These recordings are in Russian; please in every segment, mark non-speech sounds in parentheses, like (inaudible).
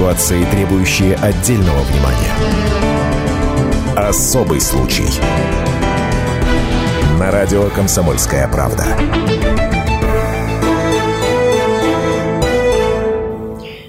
ситуации, требующие отдельного внимания. Особый случай. На радио «Комсомольская правда».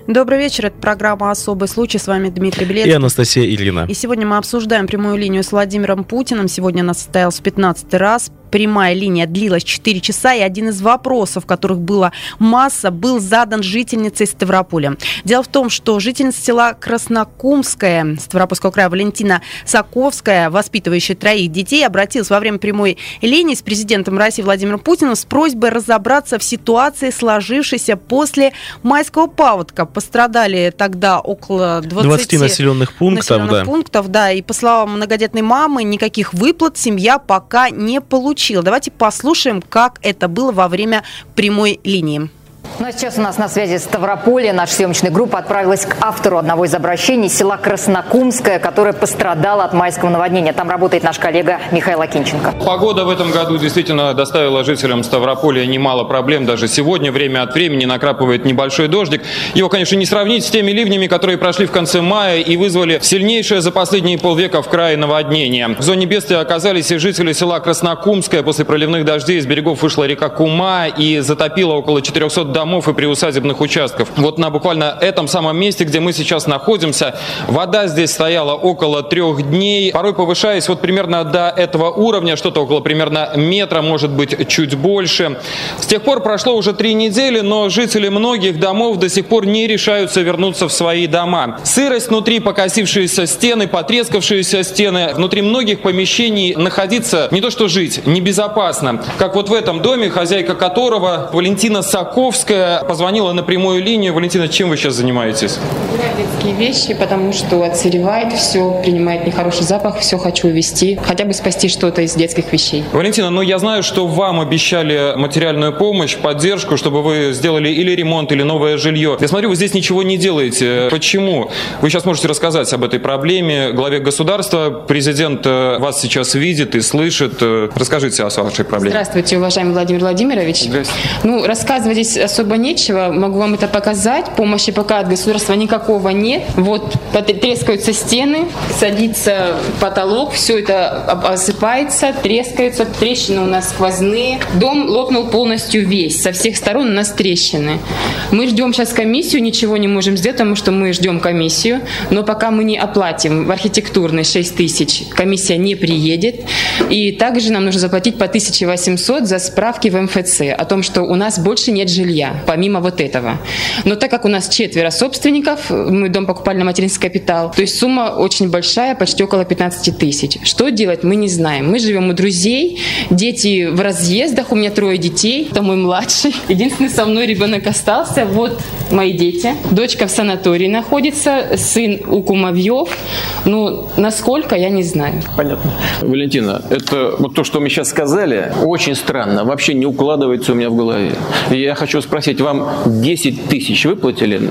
Добрый вечер. Это программа «Особый случай». С вами Дмитрий Белецкий. И Анастасия Ильина. И сегодня мы обсуждаем прямую линию с Владимиром Путиным. Сегодня она состоялась в 15 раз прямая линия длилась 4 часа, и один из вопросов, которых была масса, был задан жительницей Ставрополя. Дело в том, что жительница села Краснокумская Ставропольского края Валентина Саковская, воспитывающая троих детей, обратилась во время прямой линии с президентом России Владимиром Путиным с просьбой разобраться в ситуации, сложившейся после майского паводка. Пострадали тогда около 20, 20 населенных пунктов. Населенных да. пунктов, да. И по словам многодетной мамы, никаких выплат семья пока не получила получила. Давайте послушаем, как это было во время прямой линии. Ну а сейчас у нас на связи Ставрополье. Наша съемочная группа отправилась к автору одного из обращений села Краснокумское, которое пострадало от майского наводнения. Там работает наш коллега Михаил Акинченко. Погода в этом году действительно доставила жителям Ставрополья немало проблем. Даже сегодня время от времени накрапывает небольшой дождик. Его, конечно, не сравнить с теми ливнями, которые прошли в конце мая и вызвали сильнейшее за последние полвека в крае наводнение. В зоне бедствия оказались и жители села Краснокумское. После проливных дождей из берегов вышла река Кума и затопила около 400 домов и приусадебных участков. Вот на буквально этом самом месте, где мы сейчас находимся, вода здесь стояла около трех дней, порой повышаясь вот примерно до этого уровня, что-то около примерно метра, может быть, чуть больше. С тех пор прошло уже три недели, но жители многих домов до сих пор не решаются вернуться в свои дома. Сырость внутри, покосившиеся стены, потрескавшиеся стены, внутри многих помещений находиться не то что жить, небезопасно. Как вот в этом доме, хозяйка которого Валентина Саковская, позвонила на прямую линию. Валентина, чем вы сейчас занимаетесь? Убираю детские вещи, потому что отсыревает все, принимает нехороший запах, все хочу увезти, хотя бы спасти что-то из детских вещей. Валентина, ну я знаю, что вам обещали материальную помощь, поддержку, чтобы вы сделали или ремонт, или новое жилье. Я смотрю, вы здесь ничего не делаете. Почему? Вы сейчас можете рассказать об этой проблеме главе государства. Президент э, вас сейчас видит и слышит. Э, расскажите о вашей проблеме. Здравствуйте, уважаемый Владимир Владимирович. Здравствуйте. Ну, рассказывать здесь особо нечего. Могу вам это показать. Помощи пока от государства никакого нет. Вот трескаются стены, садится потолок, все это осыпается, трескаются. Трещины у нас сквозные. Дом лопнул полностью весь. Со всех сторон у нас трещины. Мы ждем сейчас комиссию, ничего не можем сделать, потому что мы ждем комиссию. Но пока мы не оплатим в архитектурной 6 тысяч, комиссия не приедет. И также нам нужно заплатить по 1800 за справки в МФЦ о том, что у нас больше нет жилья помимо вот этого. Но так как у нас четверо собственников, мы дом покупали на материнский капитал, то есть сумма очень большая, почти около 15 тысяч. Что делать, мы не знаем. Мы живем у друзей, дети в разъездах, у меня трое детей, это мой младший. (laughs) Единственный со мной ребенок остался, вот мои дети. Дочка в санатории находится, сын у кумовьев. Ну, насколько, я не знаю. Понятно. Валентина, это вот то, что мы сейчас сказали, очень странно, вообще не укладывается у меня в голове. Я хочу спросить, вам 10 тысяч выплатили,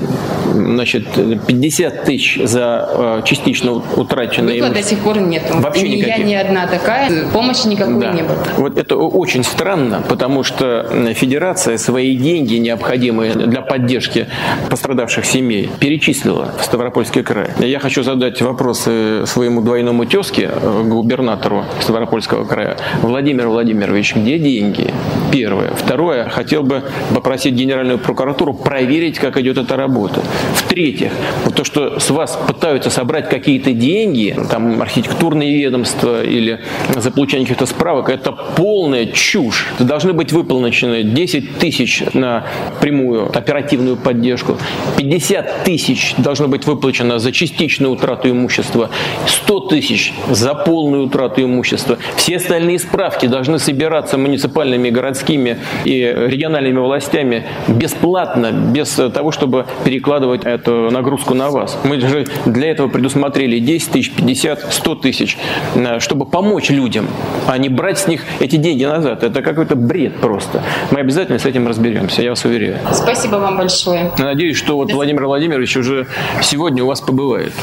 значит, 50 тысяч за э, частично утраченные... Выплат до сих пор нет. Вообще ни никаких. я, ни одна такая, помощи никакой да. не было. Вот это очень странно, потому что федерация свои деньги, необходимые для поддержки пострадавших семей, перечислила в Ставропольский край. Я хочу задать вопросы своему двойному тезке, э, губернатору Ставропольского края. Владимир Владимирович, где деньги? Первое. Второе, хотел бы попросить Генеральную прокуратуру проверить, как идет эта работа. В-третьих, вот то, что с вас пытаются собрать какие-то деньги, там архитектурные ведомства или за получение каких-то справок, это полная чушь. Должны быть выполнены 10 тысяч на прямую оперативную поддержку, 50 тысяч должно быть выплачено за частичную утрату имущества, 100 тысяч за полную утрату имущества. Все остальные справки должны собираться муниципальными, городскими и региональными властями бесплатно, без того, чтобы перекладывать эту нагрузку на вас. Мы же для этого предусмотрели 10 тысяч, 50, 100 тысяч, э, чтобы помочь людям, а не брать с них эти деньги назад. Это какой-то бред просто. Мы обязательно с этим разберемся, я вас уверяю. Спасибо вам большое. Я надеюсь, что вот Владимир Владимирович уже сегодня у вас побывает.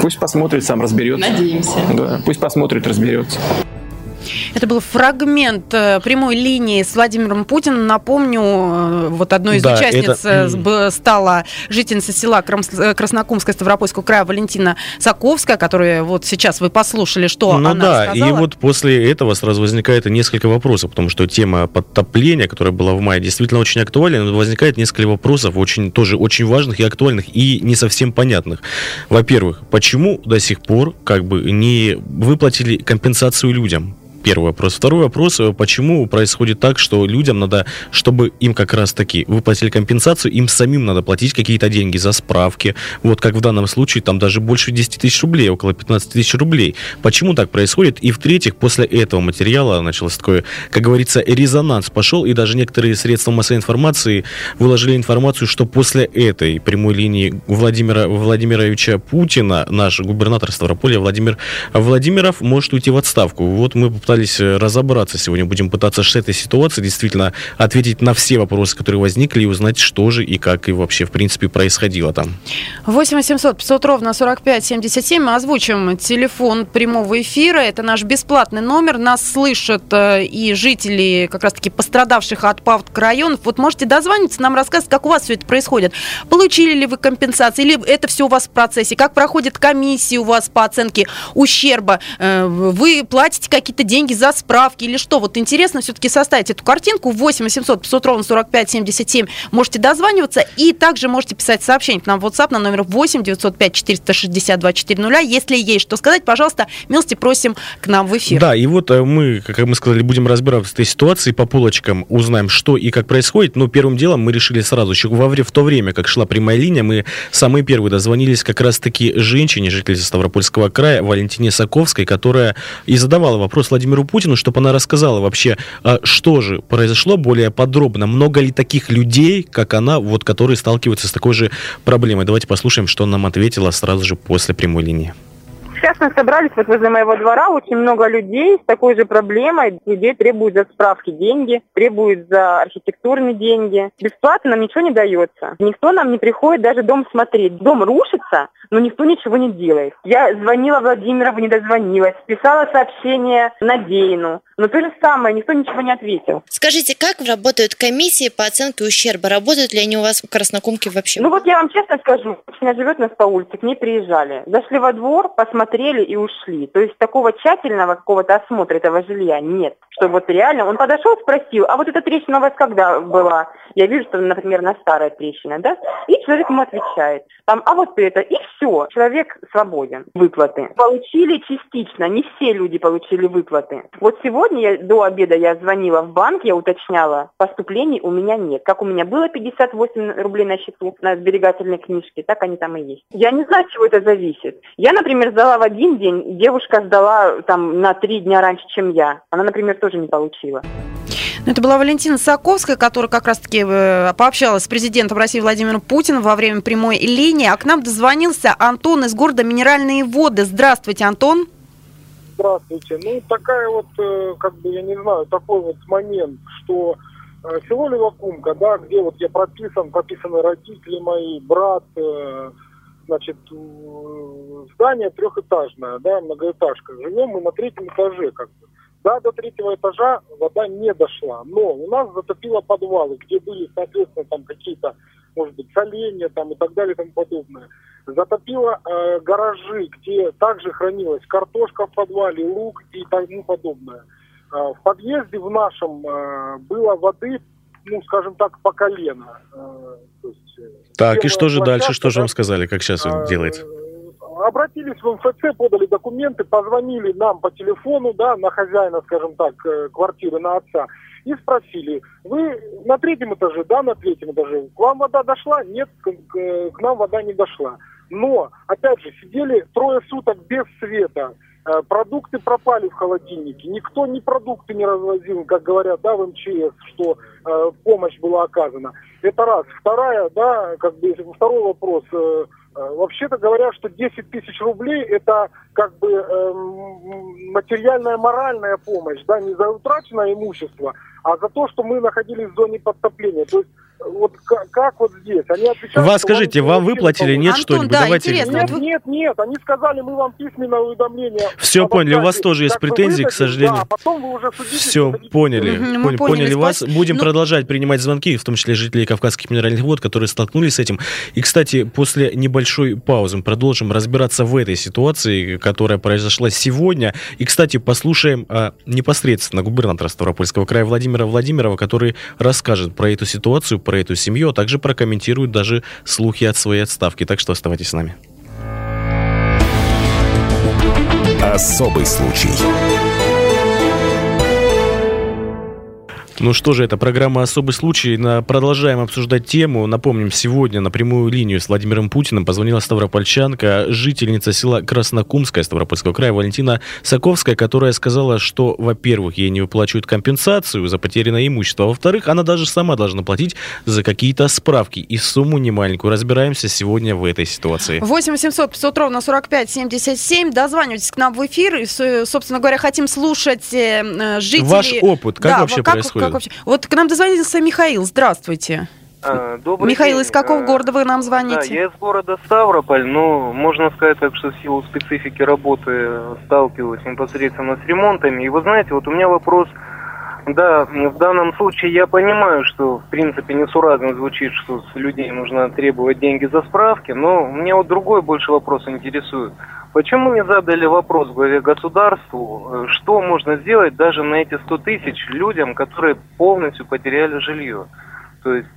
Пусть посмотрит, сам разберется. Надеемся. Да, пусть посмотрит, разберется. Это был фрагмент э, прямой линии с Владимиром Путиным. Напомню, э, вот одной из Да, участниц это- э, стала жительница села Краснокумская Ставропольского края Валентина Саковская, которая вот сейчас вы послушали, что ну она да, сказала. и вот после этого сразу возникает несколько вопросов, потому что тема подтопления, которая была в мае, действительно очень актуальна, но возникает несколько вопросов, очень, тоже очень важных и актуальных, и не совсем понятных. Во-первых, почему до сих пор как бы не выплатили компенсацию людям? Первый вопрос. Второй вопрос, э, почему происходит так, что людям надо, чтобы им как раз таки выплатили компенсацию, им самим надо платить какие-то деньги за справки. Вот как в данном случае, там даже больше 10 тысяч рублей, около 15 тысяч рублей. Почему так происходит? И в-третьих, после этого материала началось такое, как говорится, резонанс пошел, и даже некоторые средства массовой информации выложили информацию, что после этой прямой линии Владимира Владимировича Путина, наш губернатор Ставрополя Владимир Владимиров может уйти в отставку. Вот мы попытались э, разобраться сегодня, будем пытаться с этой ситуации действительно ответить на все вопросы, которые возникли, и узнать, что же и как и вообще, в принципе, происходило там. 8 800 500 ровно 45 77. Мы озвучим телефон прямого эфира. Это наш бесплатный номер. Нас слышат э, и жители как раз-таки пострадавших от паводка районов. Вот можете дозвониться, нам рассказать, как у вас все это происходит. Получили ли вы компенсации, или это все у вас в процессе? Как проходит комиссия у вас по оценке ущерба? Э, Вы платите какие-то деньги за справки или что? Вот интересно все-таки составить эту картинку. 8 800 500 ровно 45 77. Можете дозваниваться и также можете писать сообщение к нам в WhatsApp на номер 8 905 462 400. Если есть что сказать, пожалуйста, милости просим к нам в эфир. Да, и вот э, мы, как мы сказали, будем разбираться с этой ситуацией по полочкам, узнаем, что и как происходит. Но первым делом мы решили сразу, еще во в то время, как шла прямая линия, мы самые первые дозвонились как раз-таки женщине, жительнице Ставропольского края, Валентине Саковской, которая и задавала вопрос Владимиру Путину, чтобы она рассказала вообще, а, что же произошло более подробно, много ли таких людей, как она, вот, которые сталкиваются с такой же проблемой. Давайте послушаем, что нам ответила сразу же после прямой линии. Сейчас мы собрались вот возле моего двора, очень много людей с такой же проблемой. Людей требуют за справки деньги, требуют за архитектурные деньги. Бесплатно нам ничего не дается. Никто нам не приходит даже дом смотреть. Дом рушится, но никто ничего не делает. Я звонила Владимирову, не дозвонилась, писала сообщение Надеину. Но то же самое, никто ничего не ответил. Скажите, как работают комиссии по оценке ущерба? Работают ли они у вас в Краснокумке вообще? Ну вот я вам честно скажу, женщина живет у нас по улице, к ней приезжали. Зашли во двор, посмотрели и ушли. То есть такого тщательного какого-то осмотра этого жилья нет. Что вот реально, он подошел, спросил, а вот эта трещина у вас когда была? Я вижу, что, например, на старая трещина, да? И человек ему отвечает, там, а вот это, и все. Человек свободен. Выплаты. Получили частично, не все люди получили выплаты. Вот сегодня я, до обеда я звонила в банк, я уточняла, поступлений у меня нет. Как у меня было 58 рублей на счету на сберегательной книжке, так они там и есть. Я не знаю, от чего это зависит. Я, например, сдала в один день, девушка сдала там на три дня раньше, чем я. Она, например, тоже не получила. Ну, Это была Валентина Саковская, которая как раз-таки э, пообщалась с президентом России Владимиром Путиным во время прямой линии. А к нам дозвонился Антон из города Минеральные воды. Здравствуйте, Антон. Здравствуйте. Ну, такая вот, э, как бы, я не знаю, такой вот момент, что э, село Левакумка, да, где вот я прописан, прописаны родители мои, брат, значит, здание трехэтажное, да, многоэтажка. Живем мы на третьем этаже, как бы. Да, до третьего этажа вода не дошла, но у нас затопило подвалы, где были, соответственно, там какие-то, может быть, соленья там и так далее и тому подобное. Затопило э, гаражи, где также хранилась картошка в подвале, лук и тому подобное. Э, в подъезде в нашем э, было воды, ну, скажем так, по колено. Э, есть, э, Так, и что же дальше, что же вам сказали, как сейчас а, делает? Обратились в МФЦ, подали документы, позвонили нам по телефону, да, на хозяина, скажем так, э, квартиры, на отца, и спросили, вы на третьем этаже, да, на третьем этаже, к вам вода дошла? Нет, к, к- к нам вода не дошла. Но, опять же, сидели трое суток без света, Э, продукты пропали в холодильнике, никто ни продукты не развозил, как говорят, да, в МЧС, что э, помощь была оказана. Это раз. Вторая, да, как бы второй вопрос. э, Э, вообще-то говорят, что 10 тысяч рублей это как бы э, материальная, моральная помощь, да, не за утраченное имущество, а за то, что мы находились в зоне подтопления. То есть вот как, как вот здесь? Они отвечают, Вас скажите, вам выплатили, нет что-нибудь? да, Давайте. интересно. Нет, нет, нет, они сказали, мы вам письменное уведомление. Все поняли, у вас тоже есть претензии, к сожалению. Да, а потом вы уже судитесь. Все, поняли. Мы Поняли, поняли, поняли вас. Будем Ну- продолжать принимать звонки, в том числе жителей Кавказских минеральных вод, которые столкнулись с этим. И, кстати, после небольшой паузы мы продолжим разбираться в этой ситуации, которая произошла сегодня. И, кстати, послушаем а, непосредственно губернатора Ставропольского края Владимира Владимирова, который расскажет про эту ситуацию, про эту семью, а также прокомментирует даже слухи от своей отставки. Так что оставайтесь с нами. Особый случай. Ну что же, это программа «Особый случай». На- Продолжаем обсуждать тему. Напомним, сегодня на прямую линию с Владимиром Путиным позвонила ставропольчанка, жительница села Краснокумская Ставропольского края Валентина Саковская, которая сказала, что, во-первых, ей не выплачивают компенсацию за потерянное имущество, а во-вторых, она даже сама должна платить за какие-то справки и сумму немаленькую. Разбираемся сегодня в этой ситуации. 8 800 500 ровно 45 77. Дозванивайтесь к нам в эфир. И, собственно говоря, хотим слушать э, э, жителей... Ваш опыт, как Да, вообще как- происходит? Как вообще? Вот к нам дозвонился Михаил. Здравствуйте. А, Добрый Михаил, день. из какого А, города вы нам Да, звоните? я из города Ставрополь, но можно сказать так, что в силу специфики работы сталкиваюсь непосредственно с ремонтами. И вы знаете, вот у меня вопрос, да, в данном случае я понимаю, что в принципе несуразно звучит, что с людей нужно требовать деньги за справки, но меня вот другой больше вопрос интересует. Почему не задали вопрос главе государству, э, что можно сделать даже на эти 100 тысяч людям, которые полностью потеряли жилье? То есть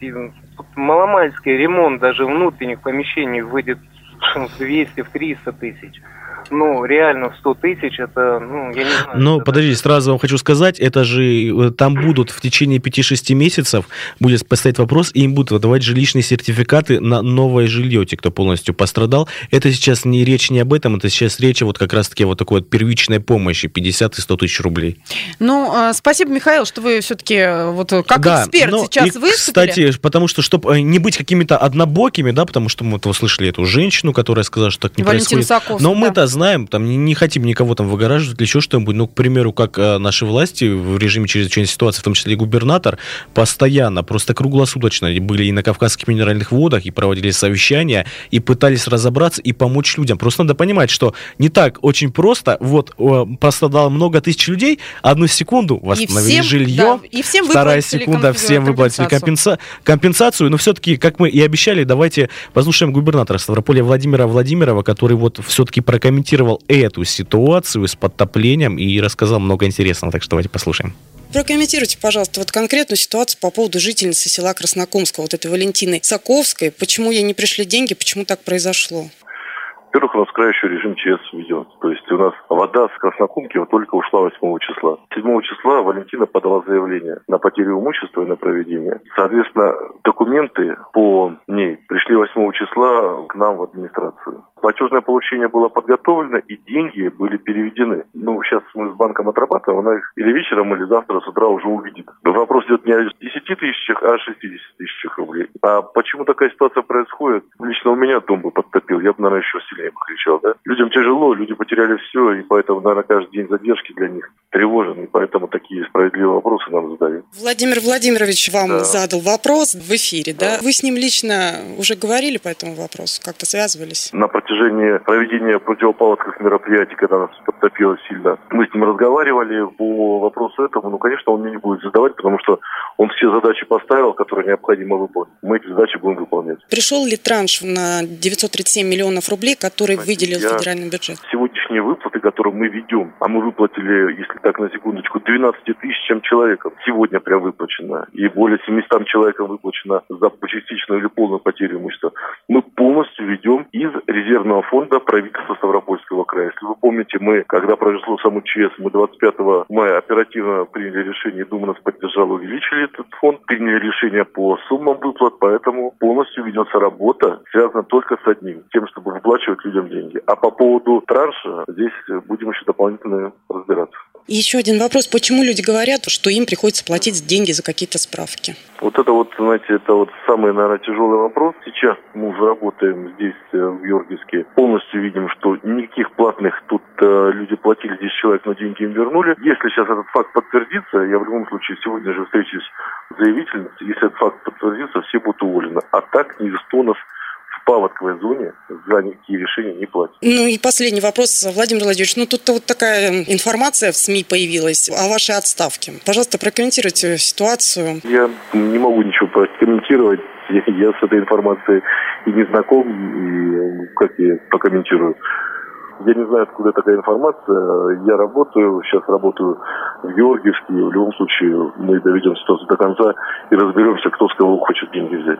маломальский ремонт даже внутренних помещений выйдет (laughs) в 200, в 300 тысяч. Ну, реально в 100 тысяч это, ну, я не знаю. Ну, это подождите, сразу вам хочу сказать, это же э, там будут в течение 5-6 месяцев будет поставить вопрос, и им будут выдавать жилищные сертификаты на новое жилье, те, кто полностью пострадал. Это сейчас не речь не об этом, это сейчас речь вот как раз-таки вот такой вот первичной помощи, 50 и 100 тысяч рублей. Ну, э, спасибо, Михаил, что вы все-таки вот э, как Да, эксперт ну, сейчас и, выступили. Кстати, потому что, чтобы не быть какими-то однобокими, да, потому что мы вот услышали эту женщину, которая сказала, что так не Валентину происходит. Саковскую, Но да. мы-то знаем, там не, не хотим никого там выгораживать или еще что-нибудь. Ну, к примеру, как э, наши власти в режиме чрезвычайной ситуации, в том числе и губернатор, постоянно, просто круглосуточно были и на Кавказских минеральных водах, и проводили совещания, и пытались разобраться и помочь людям. Просто надо понимать, что не так очень просто. Вот э, пострадало много тысяч людей, одну секунду восстановили всем, жилье, да, и всем вторая выплатили секунда, комп- всем выплатили компенсацию. компенса- компенсацию. Но все-таки, как мы и обещали, давайте послушаем губернатора Ставрополя Владимира Владимирова, который вот все-таки прокомментировал эту ситуацию с подтоплением и рассказал много интересного. Так что давайте послушаем. Прокомментируйте, пожалуйста, вот конкретную ситуацию по поводу жительницы села Краснокумского, вот этой Валентины Саковской. Почему ей не пришли деньги, почему так произошло? Во-первых, у нас край еще режим ЧС введен. То есть у нас вода с Краснокумки вот только ушла 8 числа. 7 числа Валентина подала заявление на потерю имущества и на проведение. Соответственно, документы по ней пришли 8 числа к нам в администрацию. Платежное получение было подготовлено и деньги были переведены. Ну, сейчас мы с банком отрабатываем, она их или вечером, или завтра с утра уже увидит. Но вопрос идет не о 10 тысячах, а о 60 тысячах рублей. А почему такая ситуация происходит? Лично у меня дом бы подтопил, я бы, наверное, еще сильнее бы кричал, да? Людям тяжело, люди потеряли все, и поэтому, наверное, каждый день задержки для них тревожен, и поэтому такие справедливые вопросы нам задают. Владимир Владимирович вам Да. задал вопрос в эфире, да? Вы с ним лично уже говорили по этому вопросу, как-то связывались? на протяжении проведения противопаводковых мероприятий, когда нас подтопило сильно, мы с ним разговаривали по вопросу этому. Ну, конечно, он мне не будет задавать, потому что он все задачи поставил, которые необходимо выполнить. Мы эти задачи будем выполнять. Пришел ли транш на 937 миллионов рублей, который выделил я- федеральный бюджет? Сегодняшние выплаты, которые мы ведем, а мы выплатили, если так на секундочку, 12 тысячам человеком. Сегодня прям выплачено. И более 700 человекам выплачено за частичную или полную потерю имущества. Мы ведем из резервного фонда правительства Ставропольского края. Если вы помните, мы, когда произошло само ЧС, мы 25 мая оперативно приняли решение, Дума нас поддержала, увеличили этот фонд, приняли решение по суммам выплат, поэтому полностью ведется работа, связана только с одним, тем, чтобы выплачивать людям деньги. А по поводу транша, здесь будем еще дополнительно разбираться. Еще один вопрос. Почему люди говорят, что им приходится платить деньги за какие-то справки? Вот это вот, знаете, это вот самый, наверное, тяжелый вопрос. Сейчас мы уже работаем здесь, э, в Георгиевске. Полностью видим, что никаких платных тут э, люди платили 10 человек, но деньги им вернули. Если сейчас этот факт подтвердится, я в любом случае сегодня же встречусь с заявительницей. Если этот факт подтвердится, все будут уволены. А так у нас в паводковой зоне за никакие решения не платит. Ну и последний вопрос, Владимир Владимирович. Ну тут вот такая информация в СМИ появилась о вашей отставке. Пожалуйста, прокомментируйте ситуацию. Я не могу ничего прокомментировать. Я, я с этой информацией и не знаком, и как я прокомментирую. Я не знаю, откуда такая информация. Я работаю, сейчас работаю в Георгиевске. В любом случае мы доведем ситуацию до конца и разберемся, кто с кого хочет деньги взять.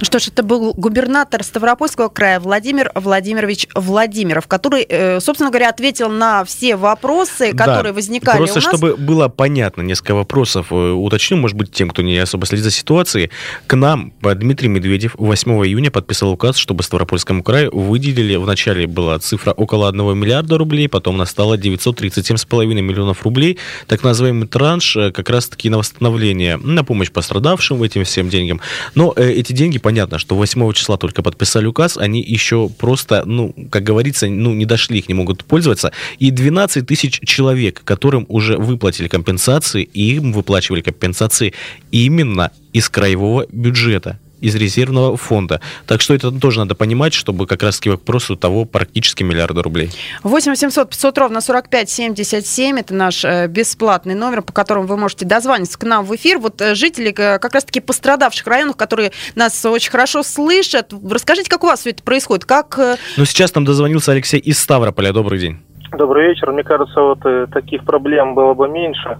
Ну что ж, это был губернатор Ставропольского края Владимир Владимирович Владимиров, который, э, собственно говоря, ответил на все вопросы, которые да, возникали просто, у нас. чтобы было понятно, несколько вопросов э, уточню, может быть, тем, кто не особо следит за ситуацией. К нам Дмитрий Медведев 8 июня подписал указ, чтобы Ставропольскому краю выделили, вначале была цифра около 1 миллиарда рублей, потом она стала 937,5 миллионов рублей, так называемый транш как раз-таки на восстановление, на помощь пострадавшим этим всем деньгам. Но эти деньги, понятно, что 8 числа только подписали указ, они еще просто, ну, как говорится, ну, не дошли, их не могут пользоваться. И 12 тысяч человек, которым уже выплатили компенсации, им выплачивали компенсации именно из краевого бюджета из резервного фонда. Так что это тоже надо понимать, чтобы как раз к вопросу того практически миллиарда рублей. 8 800 500 ровно 45 77. Это наш э, бесплатный номер, по которому вы можете дозвониться к нам в эфир. Вот э, жители э, как раз-таки пострадавших районов, которые нас очень хорошо слышат. Расскажите, как у вас все это происходит? Как... Ну, сейчас нам дозвонился Алексей из Ставрополя. Добрый день. Добрый вечер. Мне кажется, вот таких проблем было бы меньше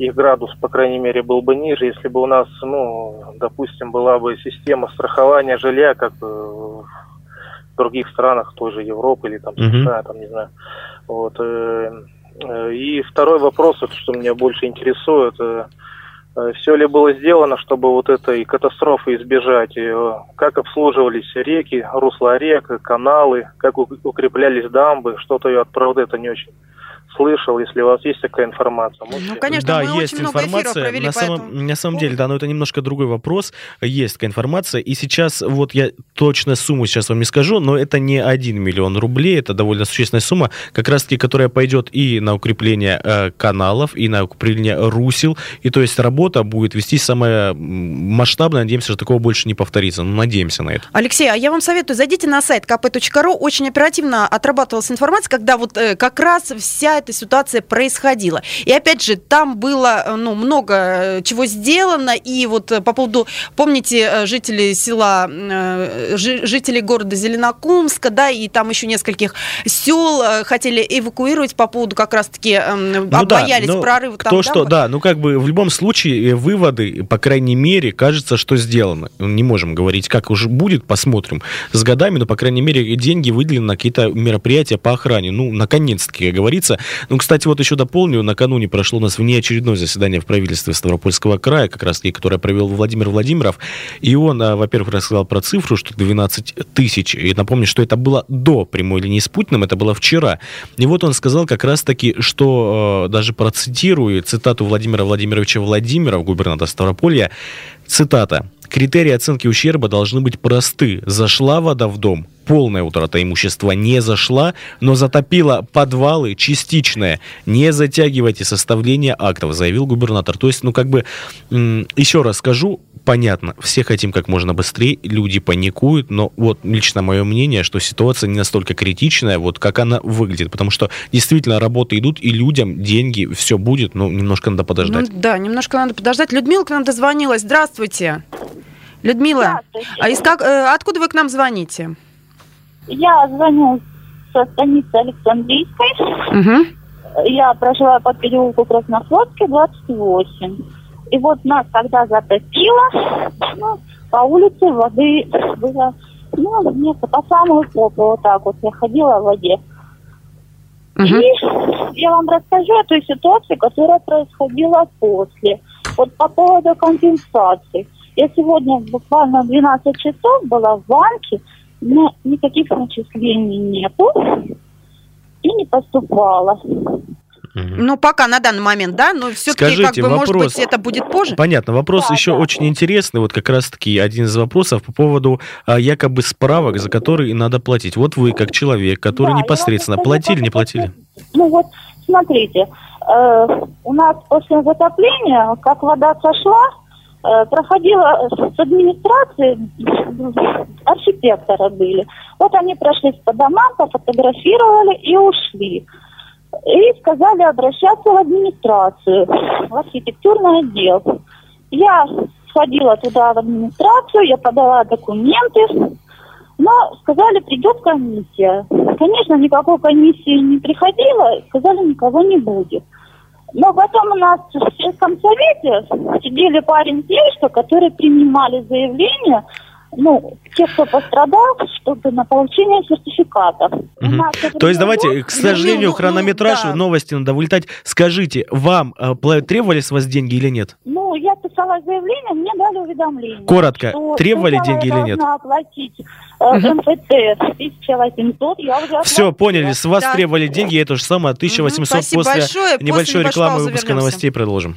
их градус, по крайней мере, был бы ниже, если бы у нас, ну, допустим, была бы система страхования жилья, как в других странах той же Европы или там США, mm-hmm. там, не знаю. Вот. Э, э, и второй вопрос, вот, что меня больше интересует, э, все ли было сделано, чтобы вот этой катастрофы избежать? Как обслуживались реки, русла рек, каналы, как укреплялись дамбы? Что-то я от правды это не очень слышал, если у вас есть такая информация. Можете... Ну, конечно, да, мы есть очень информация. Много провели, на, поэтому... самом, на самом деле, да, но это немножко другой вопрос. Есть такая информация. И сейчас, вот я точно сумму сейчас вам не скажу, но это не 1 миллион рублей, это довольно существенная сумма, как раз-таки, которая пойдет и на укрепление э, каналов, и на укрепление русел. И то есть работа будет вести самая масштабная. Надеемся, что такого больше не повторится. Ну, надеемся на это. Алексей, а я вам советую, зайдите на сайт kp.ru. Очень оперативно отрабатывалась информация, когда вот э, как раз вся эта ситуация происходила. И опять же, там было э, ну, много э, чего сделано, и вот э, по поводу, помните, жители села, жители города Зеленокумска, да, и там еще нескольких сел хотели эвакуировать по поводу как раз-таки эм, ну, боялись да, прорыва кто там. что, да, ну как бы в любом случае выводы, по крайней мере, кажется, что сделано. Не можем говорить, как уже будет, посмотрим с годами, но, по крайней мере, деньги выделены на какие-то мероприятия по охране. Ну, наконец-таки, как говорится, ну, кстати, вот еще дополню, накануне прошло у нас внеочередное заседание в правительстве Ставропольского края, как раз таки, которое провел Владимир Владимиров, и он, а, во-первых, рассказал про цифру, что 12 тысяч, и напомню, что это было до прямой линии с Путиным, это было вчера. И вот он сказал как раз таки, что, э, даже процитирую цитату Владимира Владимировича Владимирова, губернатора Ставрополья, цитата, Критерии оценки ущерба должны быть просты. Зашла вода в дом, полная утрата имущества не зашла, но затопила подвалы частичная. Не затягивайте составление актов, заявил губернатор. То есть, ну как бы, еще раз скажу, понятно, все хотим как можно быстрее, люди паникуют, но вот лично мое мнение, что ситуация не настолько критичная, вот как она выглядит, потому что действительно работы идут, и людям деньги, все будет, но немножко надо подождать. Ну, да, немножко надо подождать. Людмила к нам дозвонилась. Здравствуйте. Людмила, а из как, э, откуда вы к нам звоните? Я звоню со станицы Александрийской. Угу. Я проживаю по переулку Краснофлотской, 28. И вот нас тогда затопило, ну, по улице воды было, ну, мне по самую попу, вот так вот, я ходила в воде. Угу. И я вам расскажу о той ситуации, которая происходила после. Вот по поводу компенсации. Я сегодня буквально 12 часов была в банке, но никаких начислений нету и не поступало. Ну, пока на данный момент, да, но все-таки, как Скажите, бы, может вопрос- быть, это будет позже. Понятно. Вопрос Да, еще да. очень интересный. Вот как раз-таки один из вопросов по поводу а, якобы справок, за которые надо платить. Вот вы, как человек, который Да, непосредственно платили, не платили? Ну вот, смотрите, э, у нас после затопления, как вода сошла, э, проходила с администрации, архитекторы были. Вот они прошлись по домам, пофотографировали и ушли. И сказали обращаться в администрацию, в архитектурный отдел. Я сходила туда в администрацию, я подала документы, но сказали, придет комиссия. Конечно, никакой комиссии не приходило, сказали, никого не будет. Но потом у нас в сельском совете сидели парень девушка, которые принимали заявления, ну, те, кто пострадал, чтобы на получение сертификатов. У Мгм. нас это То есть давайте, к сожалению, ну, хронометраж да. новости надо вылетать. Скажите, вам э, требовали с вас деньги или нет? Ну, я писала заявление, мне дали уведомление. Коротко, что требовали деньги или нет? оплатить э, МФТ 1800, я уже Все, поняли, с вас Да. требовали деньги, это же самое, 1800 спасибо после большое. После небольшой небольшой рекламы выпуска вернемся. новостей продолжим.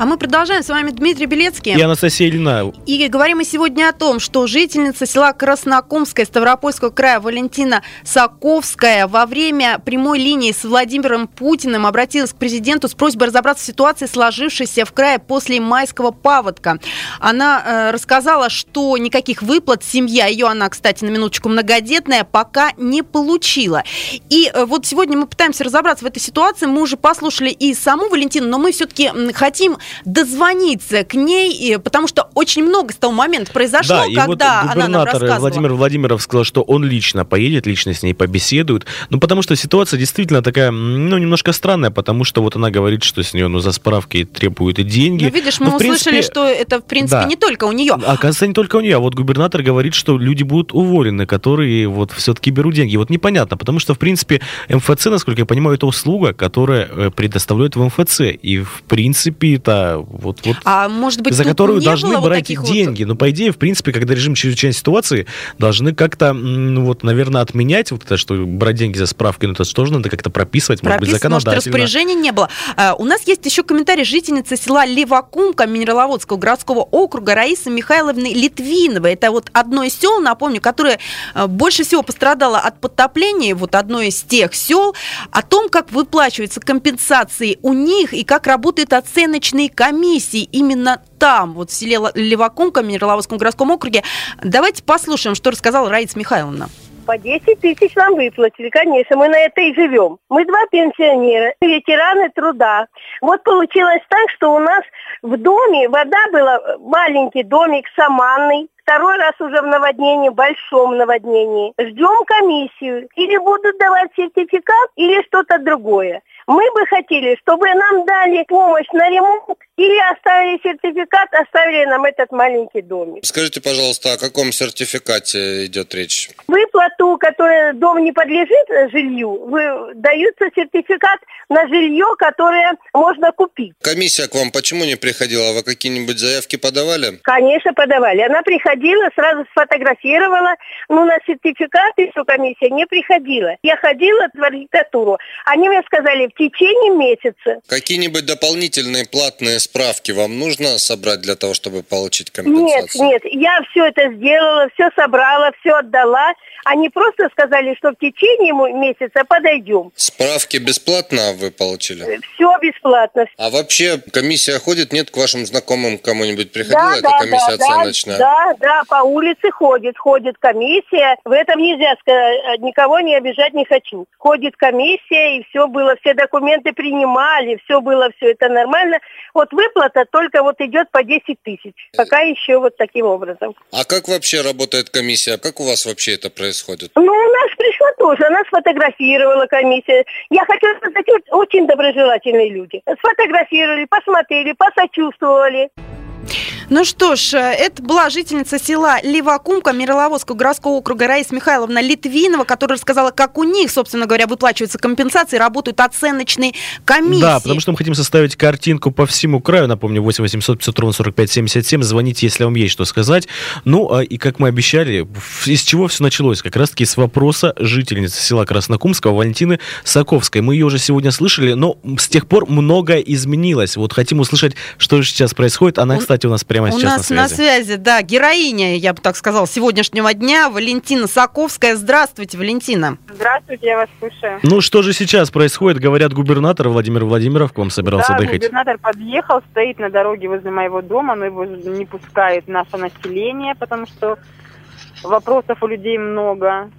А мы продолжаем. С вами Дмитрий Белецкий. И Анастасия Ильина. И говорим мы сегодня о том, что жительница села Краснокумская Ставропольского края Валентина Саковская во время прямой линии с Владимиром Путиным обратилась к президенту с просьбой разобраться в ситуации, сложившейся в крае после майского паводка. Она э, рассказала, что никаких выплат семья, ее она, кстати, на минуточку многодетная, пока не получила. И э, вот сегодня мы пытаемся разобраться в этой ситуации. Мы уже послушали и саму Валентину, но мы все-таки хотим дозвониться к ней, и- потому что очень много с того момента произошло, да, и вот когда она нам рассказывала. Владимир Владимиров сказал, что он лично поедет, лично с ней побеседует. Ну, потому что ситуация действительно такая, ну, немножко странная, потому что вот она говорит, что с нее, ну, за справки требуют деньги. Ну, видишь, мы Ну, в услышали, принципе, что это, в принципе, да. не только у нее. Оказывается, не только у нее, а вот губернатор говорит, что люди будут уволены, которые вот все-таки берут деньги. Вот непонятно, потому что, в принципе, МФЦ, насколько я понимаю, это услуга, которая э, предоставляет в МФЦ. И, в принципе, это вот, вот А может быть, за которую должны было вот брать таких вот- деньги. Но, по идее, в принципе, когда режим чрезвычайной ситуации, должны как-то, ну, вот, наверное, отменять вот это, что брать деньги за справки, ну, это же тоже надо как-то прописывать, может быть, прописано, может, законодательно. распоряжения не было. А, У нас есть еще комментарий жительницы села Левакумка Минераловодского городского округа Раисы Михайловны Литвиновой. Это вот одно из сел, напомню, которое а, больше всего пострадало от потопления, вот одно из тех сел, о том, как выплачиваются компенсации у них и как работают оценочные комиссии именно там, вот в селе Левакумка Минераловодском городском округе. Давайте послушаем, что рассказала Раиса Михайловна. По 10 тысяч нам выплатили, конечно, мы на это и живем. Мы два пенсионера, ветераны труда. Вот получилось так, что у нас в доме вода была, маленький домик саманный, второй раз уже в наводнении, большом наводнении. Ждем комиссию. Или будут давать сертификат, или что-то другое. Мы бы хотели, чтобы нам дали помощь на ремонт, или оставили сертификат, оставили нам этот маленький домик. Скажите, пожалуйста, о каком сертификате идет речь? Выплату, которая дом не подлежит жилью, вы, дается сертификат на жилье, которое можно купить. Комиссия к вам почему не приходила? Вы какие-нибудь заявки подавали? Конечно, подавали. Она приходила, сразу сфотографировала, но на сертификат еще комиссия не приходила. Я ходила в архитектуру. Они мне сказали, в течение месяца. Какие-нибудь дополнительные платные справки вам нужно собрать для того, чтобы получить Нет, компенсацию? нет, я все это сделала, все собрала, все отдала. Они просто сказали, что в течение месяца подойдем. Справки бесплатно вы получили? Все бесплатно. А вообще комиссия ходит? Нет, к вашим знакомым кому-нибудь приходила эта комиссия оценочная? Да, да, по улице ходит, ходит комиссия. В этом нельзя сказать, никого не обижать не хочу. Ходит комиссия, и все было, все документы принимали, все было, все это нормально. Вот выплата только вот идет по 10 тысяч. Пока еще вот таким образом. А как вообще работает комиссия? Как у вас вообще это происходит? Ну, у нас пришла тоже, она сфотографировала комиссия. Я хочу сказать, очень доброжелательные люди. Сфотографировали, посмотрели, посочувствовали. Ну что ж, э, это была жительница села Левакумка Мировозского городского округа Раиса Михайловна Литвинова, которая рассказала, как у них, собственно говоря, выплачиваются компенсации, работают оценочные комиссии. Да, потому что мы хотим составить картинку по всему краю. Напомню, 8 800 500 ровно 45 77. Звоните, если вам есть что сказать. Ну, а, и как мы обещали, из чего все началось? Как раз-таки с вопроса жительницы села Краснокумского Валентины Саковской. Мы ее уже сегодня слышали, но с тех пор многое изменилось. Вот хотим услышать, что же сейчас происходит. Она, кстати, у нас прямо у сейчас нас на связи. на связи, да, героиня, я бы так сказала, сегодняшнего дня, Валентина Саковская. Здравствуйте, Валентина. Здравствуйте, я вас слушаю. Ну, что же сейчас происходит? Говорят, губернатор Владимир Владимиров к вам собирался да, доехать. губернатор подъехал, стоит на дороге возле моего дома, но его не пускает наше население, потому что вопросов у людей много.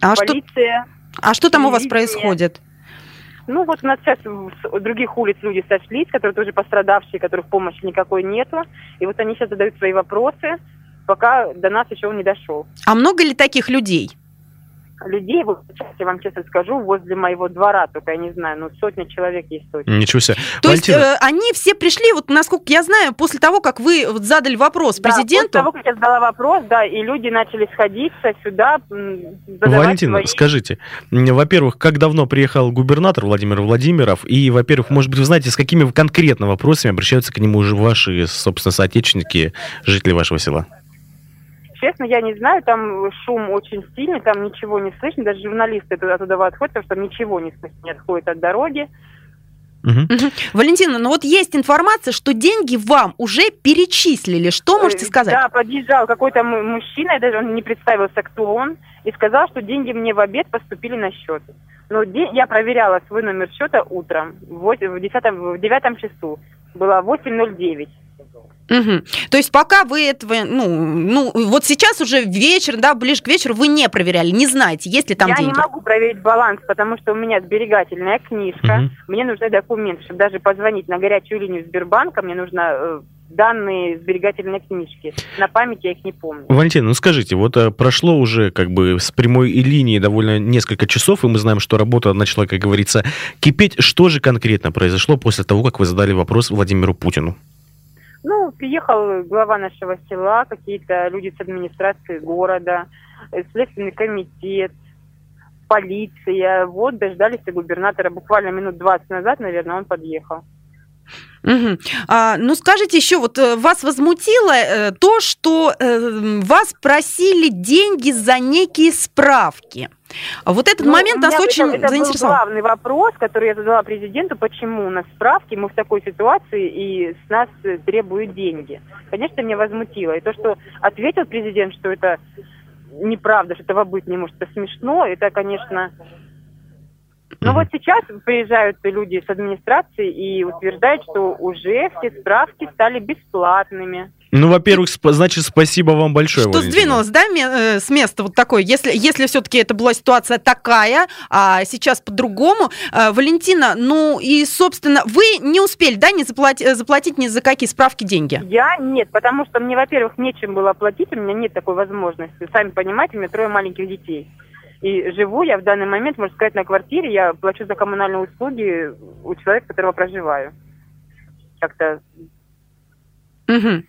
А что, Полиция. а что там у вас происходит? Ну вот у нас сейчас с других улиц люди сошлись, которые тоже пострадавшие, которых помощи никакой нету. И вот они сейчас задают свои вопросы, пока до нас еще он не дошел. А много ли таких людей? Людей, вот сейчас я вам честно скажу, возле моего двора, только я не знаю, ну сотня человек есть точно. Ничего себе. То есть Валентина, э, они все пришли, вот насколько я знаю, после того, как вы вот задали вопрос Да, после президенту. того, как я задала вопрос, да, и люди начали сходиться сюда, Валентина, свои... скажите, во-первых, как давно приехал губернатор Владимир Владимиров? И, во-первых, может быть, вы знаете, с какими конкретно вопросами обращаются к нему уже ваши, собственно, соотечественники, жители вашего села? Честно, я не знаю, там шум очень сильный, там ничего не слышно, даже журналисты туда, оттуда отходят, потому что там ничего не слышно, не отходит от дороги. Мгм. Валентина, ну вот есть информация, что деньги вам уже перечислили. Что можете Э, сказать? Да, подъезжал какой-то му- мужчина, и даже он не представился, кто он, и сказал, что деньги мне в обед поступили на счет. Но де- я проверяла свой номер счета утром, в, в, 10, в 9 часу, было 8.09. Мгм. То есть пока вы этого, ну, ну, вот сейчас уже вечер, да, ближе к вечеру вы не проверяли, не знаете, есть ли там я деньги. не могу проверить баланс, потому что у меня сберегательная книжка, Мгм. мне нужны документы, чтобы даже позвонить на горячую линию Сбербанка, мне нужно э, данные сберегательной книжки. На память я их не помню. Валентина, ну скажите, вот э, прошло уже как бы с прямой линии довольно несколько часов, и мы знаем, что работа начала, как говорится, кипеть. Что же конкретно произошло после того, как вы задали вопрос Владимиру Путину? Ну, приехал глава нашего села, какие-то люди с администрации города, э, следственный комитет, полиция. Вот, дождались губернатора буквально минут 20 назад, наверное, он подъехал. Мгм. А, ну, скажите еще, вот э, вас возмутило э, то, что э, вас просили деньги за некие справки. Вот этот Ну, момент нас очень это, это заинтересовал. был главный вопрос, который я задала президенту, почему у нас справки, мы в такой ситуации, и с нас требуют деньги. Конечно, меня возмутило. И то, что ответил президент, что это неправда, что этого быть не может, это смешно, это, конечно... Но вот сейчас приезжают люди с администрации и утверждают, что уже все справки стали бесплатными. Ну, во-первых, сп- значит, спасибо вам большое, Что Валентина. сдвинулось, да, ме- э, с места вот такое? Если, если все-таки это была ситуация такая, а сейчас по-другому. Э, Валентина, ну и, собственно, вы не успели, да, не заплати- э, заплатить ни за какие справки деньги? Я нет, потому что мне, во-первых, нечем было платить, у меня нет такой возможности. Сами понимаете, у меня трое маленьких детей. И живу я в данный момент, можно сказать, на квартире, я плачу за коммунальные услуги у человека, которого проживаю. Как-то Мгм.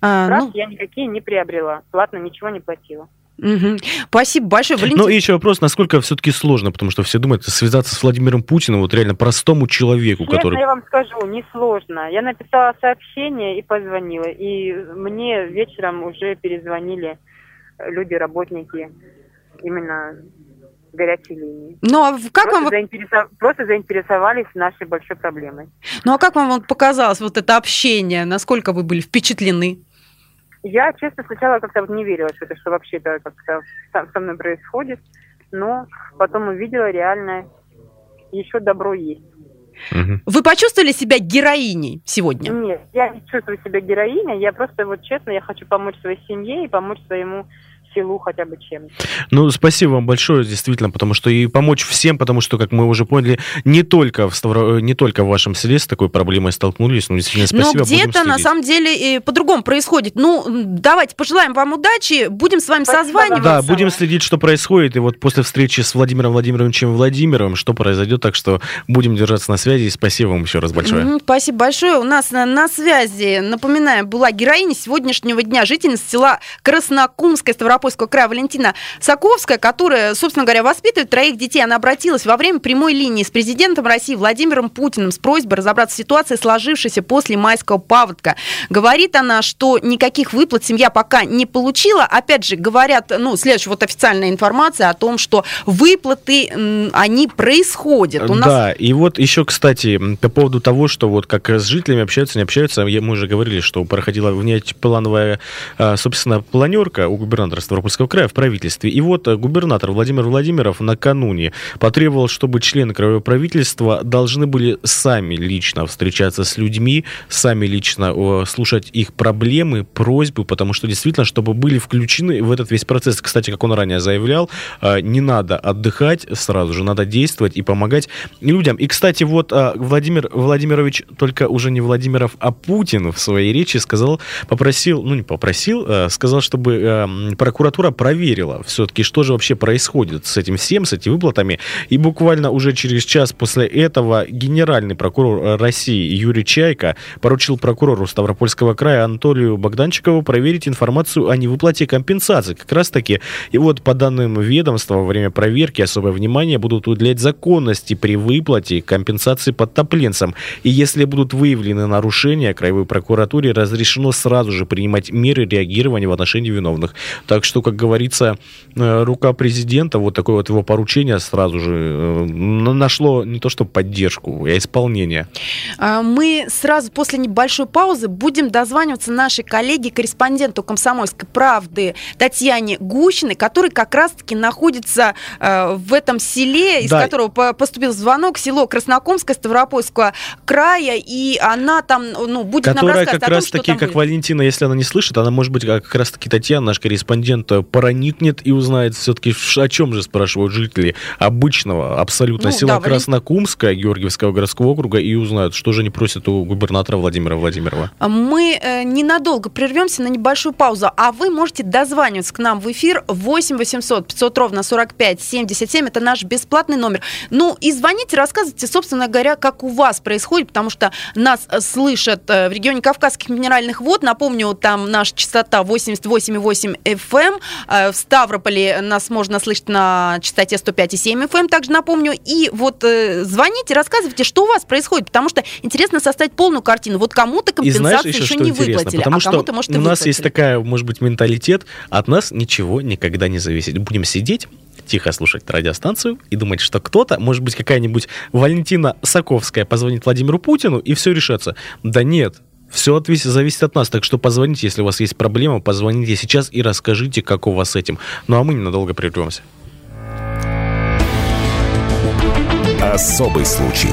А, ну, я никакие не приобрела, платно ничего не платила. мгм. Спасибо большое, Валентина. Ну и еще вопрос, насколько все-таки сложно, потому что все думают, связаться с Владимиром Путиным, вот реально простому человеку, Честно, который... я вам скажу, несложно. Я написала сообщение и позвонила. И мне вечером уже перезвонили люди, работники именно горячей линии. Ну, а как просто, вам, заинтересов- просто заинтересовались нашей большой проблемой. ну, а как вам вот показалось вот это общение? Насколько вы были впечатлены? Я, честно, сначала как-то вот не верила, что это что вообще-то как-то со, со мной происходит, но потом увидела реально еще добро есть. Вы почувствовали себя героиней сегодня? Нет, я не чувствую себя героиней, я просто вот честно, я хочу помочь своей семье и помочь своему селу хотя бы чем-то. Ну, спасибо вам большое, действительно, потому что и помочь всем, потому что, как мы уже поняли, не только в, Ставро... не только в вашем селе с такой проблемой столкнулись, но действительно спасибо. Но где-то на самом деле и по-другому происходит. Ну, давайте пожелаем вам удачи, будем с вами спасибо, созваниваться. Да, будем следить, что происходит, и вот после встречи с Владимиром Владимировичем Владимировым, что произойдет, так что будем держаться на связи, и спасибо вам еще раз большое. Спасибо большое. У нас на, на связи, напоминаю, была героиня сегодняшнего дня, жительница села Краснокумская Ставропольского края Валентина Саковская, которая, собственно говоря, воспитывает троих детей. Она обратилась во время прямой линии с президентом России Владимиром Путиным с просьбой разобраться в ситуации, сложившейся после майского паводка. Говорит она, что никаких выплат семья пока не получила. Опять же, говорят, ну, следующая вот официальная информация о том, что выплаты, они происходят. У нас... Да, и вот еще, кстати, по поводу того, что вот как с жителями общаются, не общаются, мы уже говорили, что проходила внеплановая, а, собственно, планерка у губернатора Ставропольского края в правительстве. И вот губернатор Владимир Владимиров накануне потребовал, чтобы члены краевого правительства должны были сами лично встречаться с людьми, сами лично слушать их проблемы, просьбы, потому что действительно, чтобы были включены в этот весь процесс. Кстати, как он ранее заявлял, а, не надо отдыхать сразу же, надо действовать и помогать людям. И, кстати, вот а, Владимир Владимирович, только уже не Владимиров, а Путин в своей речи сказал, попросил, ну не попросил, сказал, чтобы прокуратура проверила все-таки, что же вообще происходит с этим всем, с этими выплатами. И буквально уже через час после этого генеральный прокурор России Юрий Чайка поручил прокурору Ставропольского края Анатолию Богданчикову проверить информацию о невыплате компенсации. Как раз таки, и вот по данным ведомства, во время проверки особое внимание будут уделять законности при выплате компенсации подтопленцам. И если будут выявлены нарушения, Краевой прокуратуре разрешено сразу же принимать меры реагирования в отношении виновных. Так что, как говорится, э, рука президента, вот такое вот его поручение сразу же э, нашло не то что поддержку, а исполнение. А, мы сразу после небольшой паузы будем дозваниваться нашей коллеге, корреспонденту «Комсомольской правды» Татьяне Гущиной, который как раз-таки находится э, в этом селе, из да. которого поступил звонок, село Краснокомское Ставропольского края, и она там ну, будет Которая нам как раз-таки, как будет. Валентина, если она не слышит, она, может быть, как раз-таки Татьяна, наш корреспондент, проникнет и узнает все-таки, о чем же спрашивают жители обычного абсолютно ну, села да, Краснокумское, Георгиевского городского округа, и узнают, что же они просят у губернатора Владимира Владимирова. Мы э, ненадолго прервемся на небольшую паузу, а вы можете дозваниваться к нам в эфир 8 800 500 ровно 45 77. Это наш бесплатный номер. Ну и звоните, рассказывайте, собственно говоря, как у вас происходит, потому что нас э, слышат э, в регионе Кавказских минеральных вод. Напомню, там наша частота 88,8 FM. Э, в Ставрополе нас можно слышать на частоте 105,7 FM, также напомню. И вот звоните, рассказывайте, что у вас происходит, потому что интересно составить полную картину. Вот кому-то компенсацию еще, еще не выплатили, потому а кому-то, может, и у нас есть такая, может быть, менталитет, от нас ничего никогда не зависит. Будем сидеть, тихо слушать радиостанцию и думать, что кто-то, может быть, какая-нибудь Валентина Саковская позвонит Владимиру Путину и все решится. Да нет, все зависит от нас, так что позвоните, если у вас есть проблема, позвоните сейчас и расскажите, как у вас с этим. Ну а мы ненадолго прервемся. Особый случай.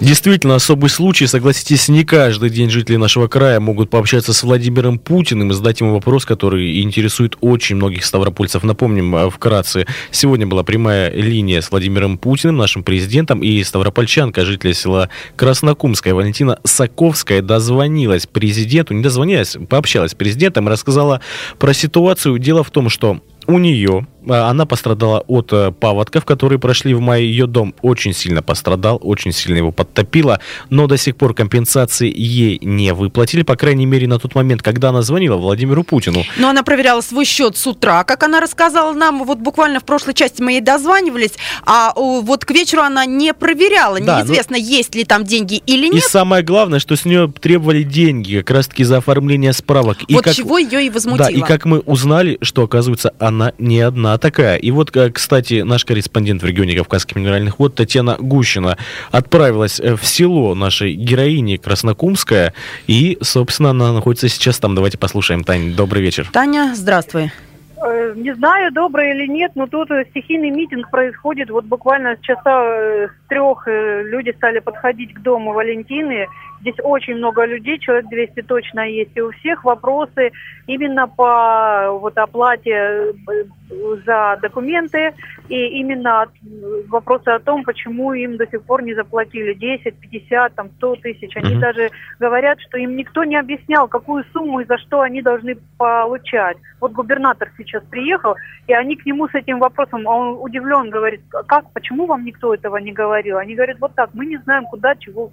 Действительно, особый случай. Согласитесь, не каждый день жители нашего края могут пообщаться с Владимиром Путиным и задать ему вопрос, который интересует очень многих ставропольцев. Напомним э, вкратце, сегодня была прямая линия с Владимиром Путиным, нашим президентом, и ставропольчанка, жителя села Краснокумская, Валентина Саковская, дозвонилась президенту, не дозвонилась, пообщалась с президентом и рассказала про ситуацию. Дело в том, что у нее а, она пострадала от э, паводков, которые прошли в мае. Ее дом очень сильно пострадал, очень сильно его подтопило, но до сих пор компенсации ей не выплатили, по крайней мере, на тот момент, когда она звонила Владимиру Путину. Но она проверяла свой счет с утра, как она рассказала нам, вот буквально в прошлой части мы ей дозванивались, а вот к вечеру она не проверяла, да, ну неизвестно, но... есть ли там деньги или нет. И самое главное, что с нее требовали деньги, как раз-таки за оформление справок. И вот как... чего ее и возмутило. Да, и как мы узнали, что, оказывается, она не одна она такая. И вот, э, кстати, наш корреспондент в регионе Кавказских минеральных вод Татьяна Гущина отправилась э, в село нашей героини Краснокумская. И, собственно, она находится сейчас там. Давайте послушаем. Таня, добрый вечер. Таня, здравствуй. Э, Не знаю, добрый или нет, но тут стихийный митинг происходит. Вот буквально с часа с трех люди стали подходить к дому Валентины. Здесь очень много людей, человек 200 точно есть. И у всех вопросы именно по вот, оплате э, за документы и именно вопросы о том, почему им до сих пор не заплатили 10, 50, там, 100 тысяч. Они Мгм. даже говорят, что им никто не объяснял, какую сумму и за что они должны получать. Вот губернатор сейчас приехал, и они к нему с этим вопросом, а он удивлен, говорит, «А как, почему вам никто этого не говорил? Они говорят, вот так, мы не знаем, куда, чего,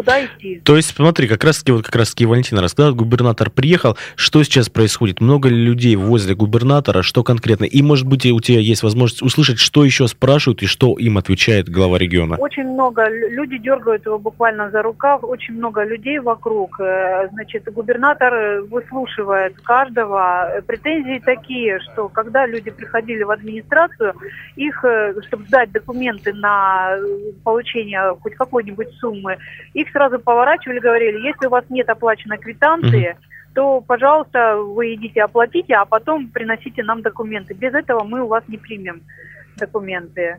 куда идти. То есть, смотри, как раз таки, вот как раз таки Валентина рассказала, губернатор приехал. Что сейчас происходит? Много ли людей возле губернатора? Что конкретно? И, может быть, у тебя есть возможность услышать, что еще спрашивают и что им отвечает глава региона? Очень много, лю- люди дергают его буквально за рукав, очень много людей вокруг. Э, Значит, губернатор выслушивает каждого. Претензии такие, что когда люди приходили в администрацию, их, э, чтобы сдать документы на получение хоть какой-нибудь суммы, их сразу поворачивали, говорили, если у вас нет оплаченной квитанции, то, пожалуйста, вы идите оплатите, а потом приносите нам документы. Без этого мы у вас не примем документы.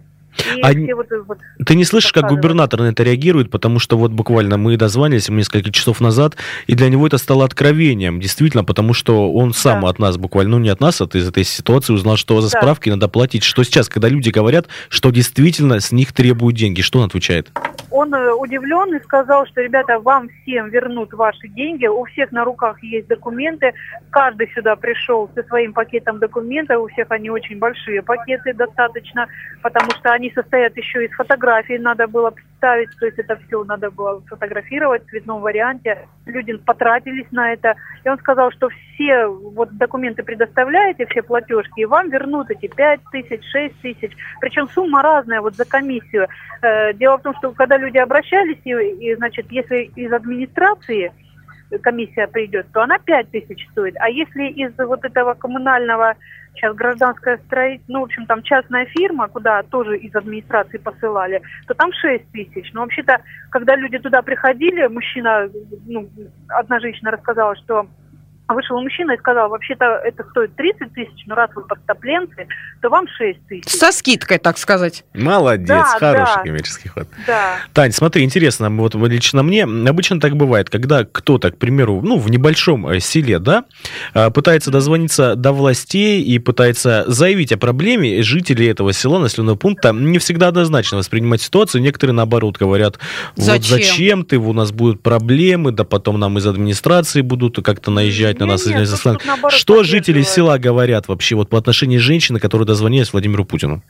И А все вот, вот Ты не слышишь, как губернатор на это реагирует, потому что вот буквально мы дозванивались ему несколько часов назад, и для него это стало откровением, действительно, потому что он сам от нас буквально, ну не от нас, а из этой ситуации узнал, что за Да. справки надо платить. Что сейчас, когда люди говорят, что действительно с них требуют деньги, что он отвечает? Он э, удивлен и сказал, что, ребята, вам всем вернут ваши деньги, у всех на руках есть документы, каждый сюда пришел со своим пакетом документов, у всех они очень большие пакеты достаточно, потому что они состоят еще из фотографий, надо было представить, то есть это все надо было фотографировать в цветном варианте. Люди потратились на это, и он сказал, что все вот документы предоставляете, все платежки, и вам вернут эти 5 тысяч, 6 тысяч, причем сумма разная вот за комиссию. Э, Дело в том, что когда люди обращались, и, и, значит, если из администрации комиссия придет, то она 5 тысяч стоит. А если из вот этого коммунального, сейчас гражданское строительство, ну, в общем, там частная фирма, куда тоже из администрации посылали, то там 6 тысяч. Но вообще-то, когда люди туда приходили, мужчина, ну, одна женщина рассказала, что вышел мужчина и сказал, вообще-то это стоит 30 тысяч, но раз вы подтопленцы, то вам 6 тысяч. Со скидкой, так сказать. Молодец, Да, хороший да. коммерческий ход. Да. Тань, смотри, интересно, вот лично мне, обычно так бывает, когда кто-то, к примеру, ну, в небольшом э, селе, да, э, пытается дозвониться до властей и пытается заявить о проблеме, жители этого села, населенного пункта, не всегда однозначно воспринимать ситуацию. Некоторые, наоборот, говорят, вот Зачем? зачем ты, у нас будут проблемы, да потом нам из администрации будут как-то наезжать на нас. нет, из тут- стран». тут наоборот Что жители села говорят вообще вот по отношению женщины, которая дозвонилась Владимиру Путину?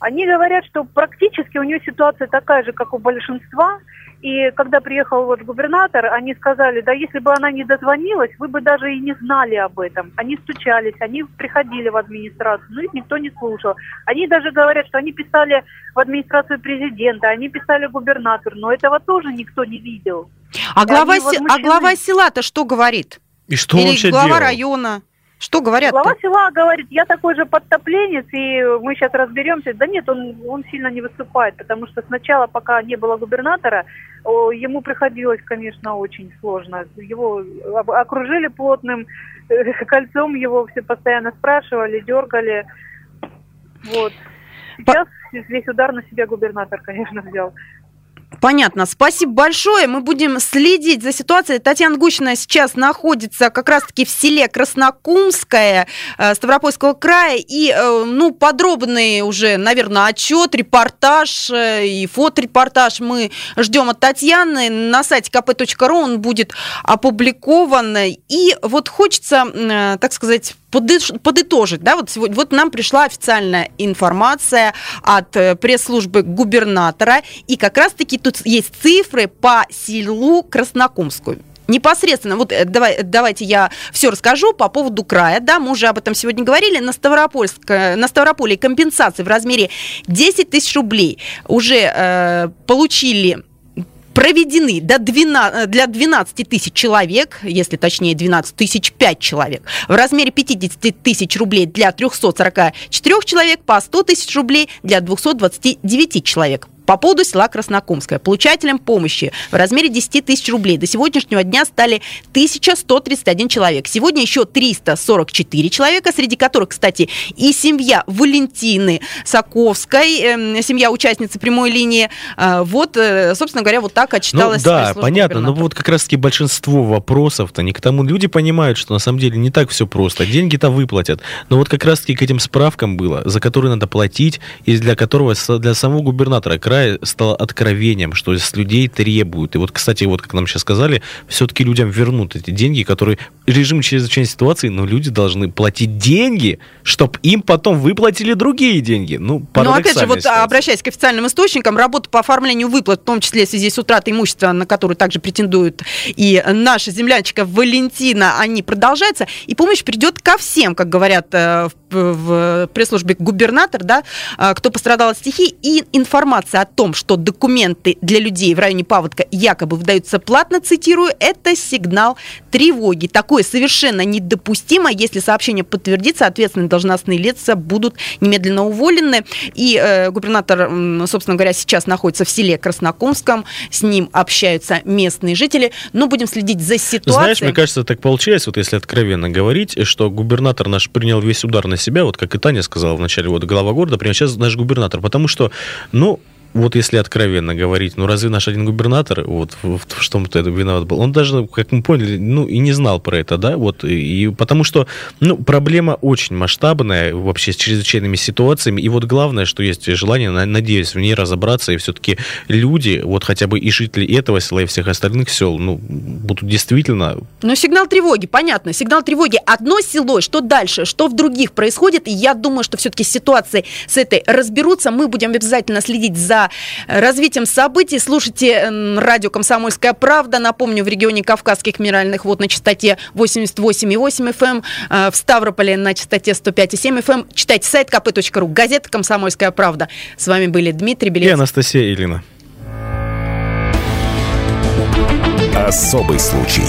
Они говорят, что практически у нее ситуация такая же, как у большинства. И когда приехал вот губернатор, они сказали, да если бы она не дозвонилась, вы бы даже и не знали об этом. Они стучались, они приходили в администрацию, но их никто не слушал. Они даже говорят, что они писали в администрацию президента, они писали губернатору, но этого тоже никто не видел. А И глава, се- а глава села-то что говорит? И что он Или вообще глава делал? района? Что говорят? Глава села говорит, я такой же подтопленец, и мы сейчас разберемся. Да нет, он, он сильно не выступает, потому что сначала, пока не было губернатора, ему приходилось, конечно, очень сложно. Его окружили плотным э, (laughs) кольцом, его все постоянно спрашивали, дергали. Вот. Сейчас весь удар на себя губернатор, конечно, взял. Понятно. Спасибо большое. Мы будем следить за ситуацией. Татьяна Гущина сейчас находится как раз-таки в селе Краснокумское э, Ставропольского края. И, э, ну, подробный уже, наверное, отчет, репортаж э, и фоторепортаж мы ждем от Татьяны. На сайте kp.ru он будет опубликован. И вот хочется, так сказать, подытожить, да, вот сегодня, вот нам пришла официальная информация от э, пресс-службы губернатора, и как раз-таки тут есть цифры по селу Краснокумскую. Непосредственно, вот э, давай, давайте я все расскажу по поводу края, да, мы уже об этом сегодня говорили, на, Ставропольск, э, на Ставрополе компенсации в размере 10 тысяч рублей уже э, получили проведены до 12, для 12 тысяч человек, если точнее 12 тысяч 5 человек, в размере 50 тысяч рублей для 344 человек, по 100 тысяч рублей для 229 человек. По поводу села Краснокумское. Получателем помощи в размере 10 тысяч рублей до сегодняшнего дня стали 1131 человек. Сегодня еще 344 человека, среди которых, кстати, и семья Валентины Саковской, э, семья участницы прямой линии. Э, вот, э, собственно говоря, вот так отчиталась ну, да, понятно, но вот как раз-таки большинство вопросов-то не к тому. Люди понимают, что на самом деле не так все просто. Деньги-то выплатят. Но вот как раз-таки к этим справкам было, за которые надо платить, и для которого для самого губернатора края стало откровением, что с людей требуют. И вот, кстати, вот как нам сейчас сказали, все-таки людям вернут эти деньги, которые режим чрезвычайной ситуации, но люди должны платить деньги, чтобы им потом выплатили другие деньги. Ну, Но опять же, вот ситуация. обращаясь к официальным источникам, работа по оформлению выплат, в том числе в связи с утратой имущества, на которую также претендует и наша землячка Валентина, они продолжаются, и помощь придет ко всем, как говорят э, в, в пресс-службе губернатор, да, э, кто пострадал от стихии, и информация о том, что документы для людей в районе Паводка якобы выдаются платно, цитирую, это сигнал тревоги. Такое совершенно недопустимо. Если сообщение подтвердится, ответственные должностные лица будут немедленно уволены. И э, губернатор, собственно говоря, сейчас находится в селе Краснокомском. С ним общаются местные жители. Но будем следить за ситуацией. Знаешь, мне кажется, так получается, вот если откровенно говорить, что губернатор наш принял весь удар на себя, вот как и Таня сказала в начале, вот глава города, прямо сейчас наш губернатор, потому что, ну, вот если откровенно говорить, ну разве наш один губернатор, вот в, в что-то это виноват был, он даже, как мы поняли, ну и не знал про это, да, вот, и, и потому что, ну, проблема очень масштабная вообще с чрезвычайными ситуациями, и вот главное, что есть желание, надеюсь, в ней разобраться, и все-таки люди, вот хотя бы и жители этого села, и всех остальных сел, ну, будут действительно... Ну, сигнал тревоги, понятно, сигнал тревоги. Одно село, что дальше, что в других происходит, и я думаю, что все-таки ситуации с этой разберутся, мы будем обязательно следить за развитием событий. Слушайте радио «Комсомольская правда». Напомню, в регионе Кавказских минеральных вод на частоте 88,8 FM, эм, э, в Ставрополе на частоте 105,7 FM. Эм. Читайте сайт kp.ru, газета «Комсомольская правда». С вами были Дмитрий Белец. И Анастасия Илина. Особый случай.